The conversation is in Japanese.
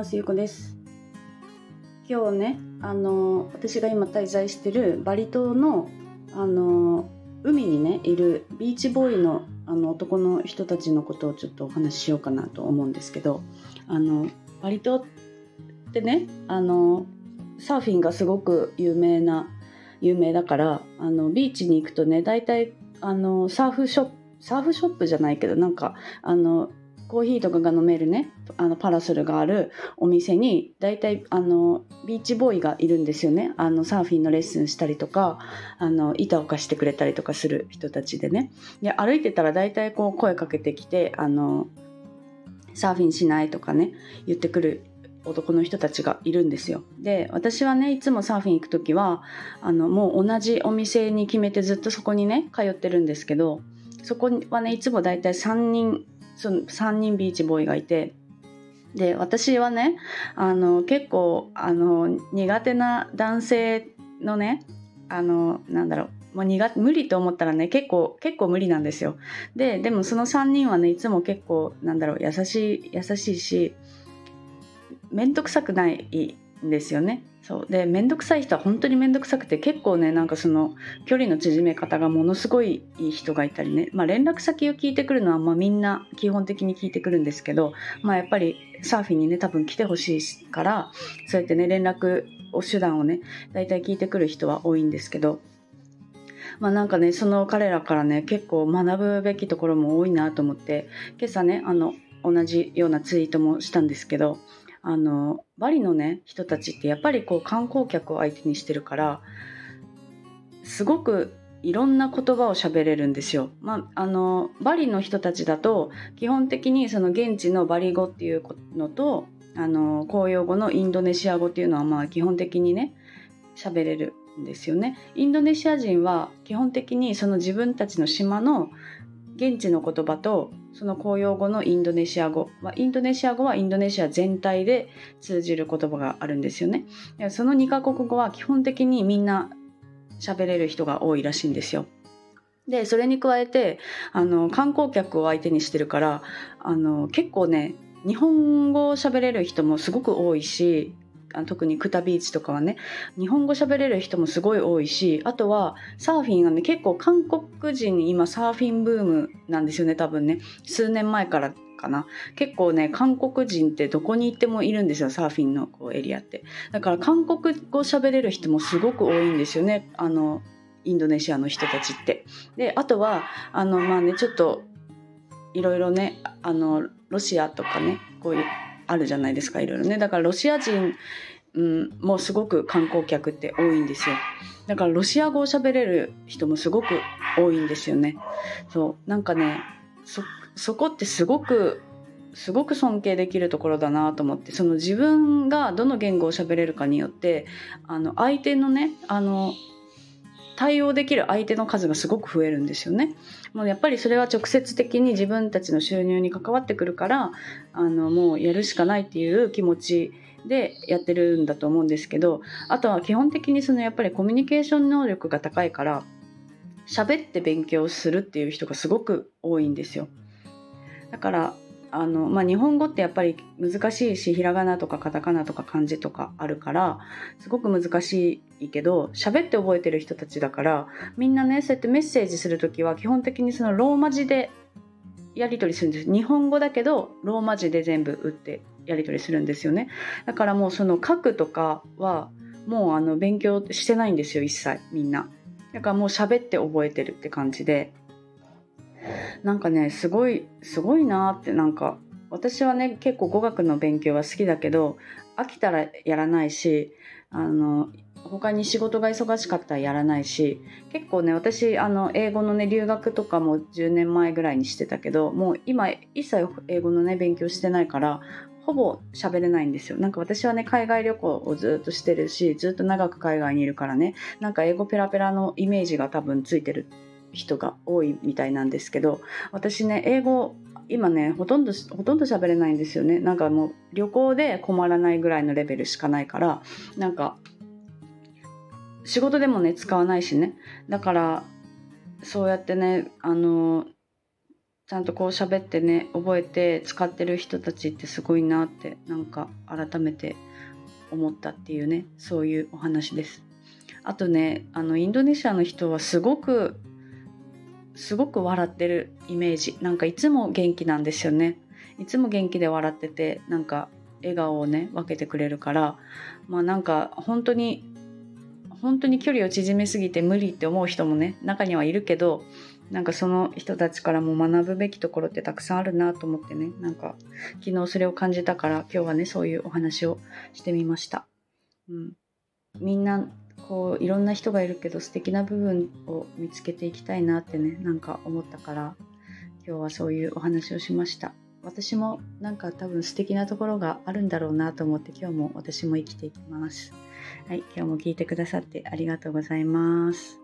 ますゆうこです。今日ねあの私が今滞在してるバリ島のあの海にねいるビーチボーイのあの男の人たちのことをちょっとお話ししようかなと思うんですけどあのバリ島ってねあのサーフィンがすごく有名な有名だからあのビーチに行くとね大体あのサーフショップサーフショップじゃないけどなんかあのコーヒーとかが飲めるねあのパラソルがあるお店に大体あのビーチボーイがいるんですよね。あのサーフィンのレッスンしたりとかあの板を貸してくれたりとかする人たちでね。で歩いてたら大体こう声かけてきてあのサーフィンしないとかね言ってくる男の人たちがいるんですよ。で私はねいつもサーフィン行く時はあのもう同じお店に決めてずっとそこにね通ってるんですけどそこはねいつも大体3人その3人ビーチボーイがいてで私はねあの結構あの苦手な男性のねあのなんだろうもう苦無理と思ったらね結構結構無理なんですよ。ででもその3人はねいつも結構なんだろう優しい優しいし面倒くさくないですよね。そう。で面倒くさい人は本当に面倒くさくて結構ねなんかその距離の縮め方がものすごいいい人がいたりね、まあ、連絡先を聞いてくるのはまあみんな基本的に聞いてくるんですけど、まあ、やっぱりサーフィンにね多分来てほしいからそうやってね連絡を手段をね大体聞いてくる人は多いんですけど。まあなんかねその彼らからね結構学ぶべきところも多いなと思って今朝ねあの同じようなツイートもしたんですけどあのバリのね人たちってやっぱりこう観光客を相手にしてるからすごくいろんな言葉を喋れるんですよ。まあ、あのバリの人たちだと基本的にその現地のバリ語っていうのとあの公用語のインドネシア語っていうのはまあ基本的にね喋れるんですよね。インドネシア人は基本的にその自分たちの島の現地の言葉とその公用語のインドネシア語、まあ、インドネシア語はインドネシア全体で通じる言葉があるんですよね。その2カ国語は基本的にみんな喋れる人が多いらしいんですよ。でそれに加えてあの観光客を相手にしてるからあの結構ね日本語を喋れる人もすごく多いし特にクタビーチとかはね日本語喋れる人もすごい多いしあとはサーフィンがね結構韓国人に今サーフィンブームなんですよね多分ね。数年前からかな。結構ね韓国人ってどこに行ってもいるんですよサーフィンのこうエリアって。だから韓国語喋れる人もすごく多いんですよね。あのインドネシアの人たちって。であとはあのまあねちょっといろいろねあのロシアとかねこういうあるじゃないですかいろいろね。だからロシア人、うん、もすごく観光客って多いんですよ。だからロシア語を喋れる人もすごく多いんですよね。そう。なんかねそそこってすごくすごく尊敬できるところだなと思って。その自分がどの言語を喋れるかによってあの相手のねあの対応できる相手の数がすごく増えるんですよね。もうやっぱりそれは直接的に自分たちの収入に関わってくるからあのもうやるしかないっていう気持ちでやってるんだと思うんですけどあとは基本的にそのやっぱりコミュニケーション能力が高いから喋って勉強するっていう人がすごく多いんですよ。だからあの、まあ、日本語ってやっぱり難しいしひらがなとかカタカナとか漢字とかあるからすごく難しいけど喋って覚えてる人たちだからみんなねそうやってメッセージする時は基本的にそのローマ字でやり取りするんです。日本語だけどローマ字で全部打ってやり取りするんですよね。だからもうその書くとかはもうあの勉強してないんですよ一切みんな。だからもう喋って覚えてるって感じで。なんかねすごいすごいなってなんか私はね結構語学の勉強は好きだけど飽きたらやらないしあの他に仕事が忙しかったらやらないし結構ね私あの英語のね留学とかも10年前ぐらいにしてたけどもう今一切英語のね勉強してないからほぼ喋れないんですよ。なんか私はね海外旅行をずっとしてるしずっと長く海外にいるからねなんか英語ペラペラのイメージが多分ついてる。人が多いみたいなんですけど私ね英語今ねほとんどほとんど喋れないんですよねなんかもう旅行で困らないぐらいのレベルしかないからなんか仕事でもね使わないしねだからそうやってねあのちゃんとこう喋ってね覚えて使ってる人たちってすごいなってなんか改めて思ったっていうねそういうお話です。あとねあのインドネシアの人はすごくすごく笑ってるイメージ。なんかいつも元気なんですよね。いつも元気で笑っててなんか笑顔をね分けてくれるからまあなんか本当に本当に距離を縮めすぎて無理って思う人もね中にはいるけどなんかその人たちからも学ぶべきところってたくさんあるなと思ってねなんか昨日それを感じたから今日はねそういうお話をしてみました。うん、みんなこういろんな人がいるけど素敵な部分を見つけていきたいなってねなんか思ったから今日はそういうお話をしました。私もなんか多分素敵なところがあるんだろうなと思って今日も私も生きていきます。はい今日も聞いてくださってありがとうございます。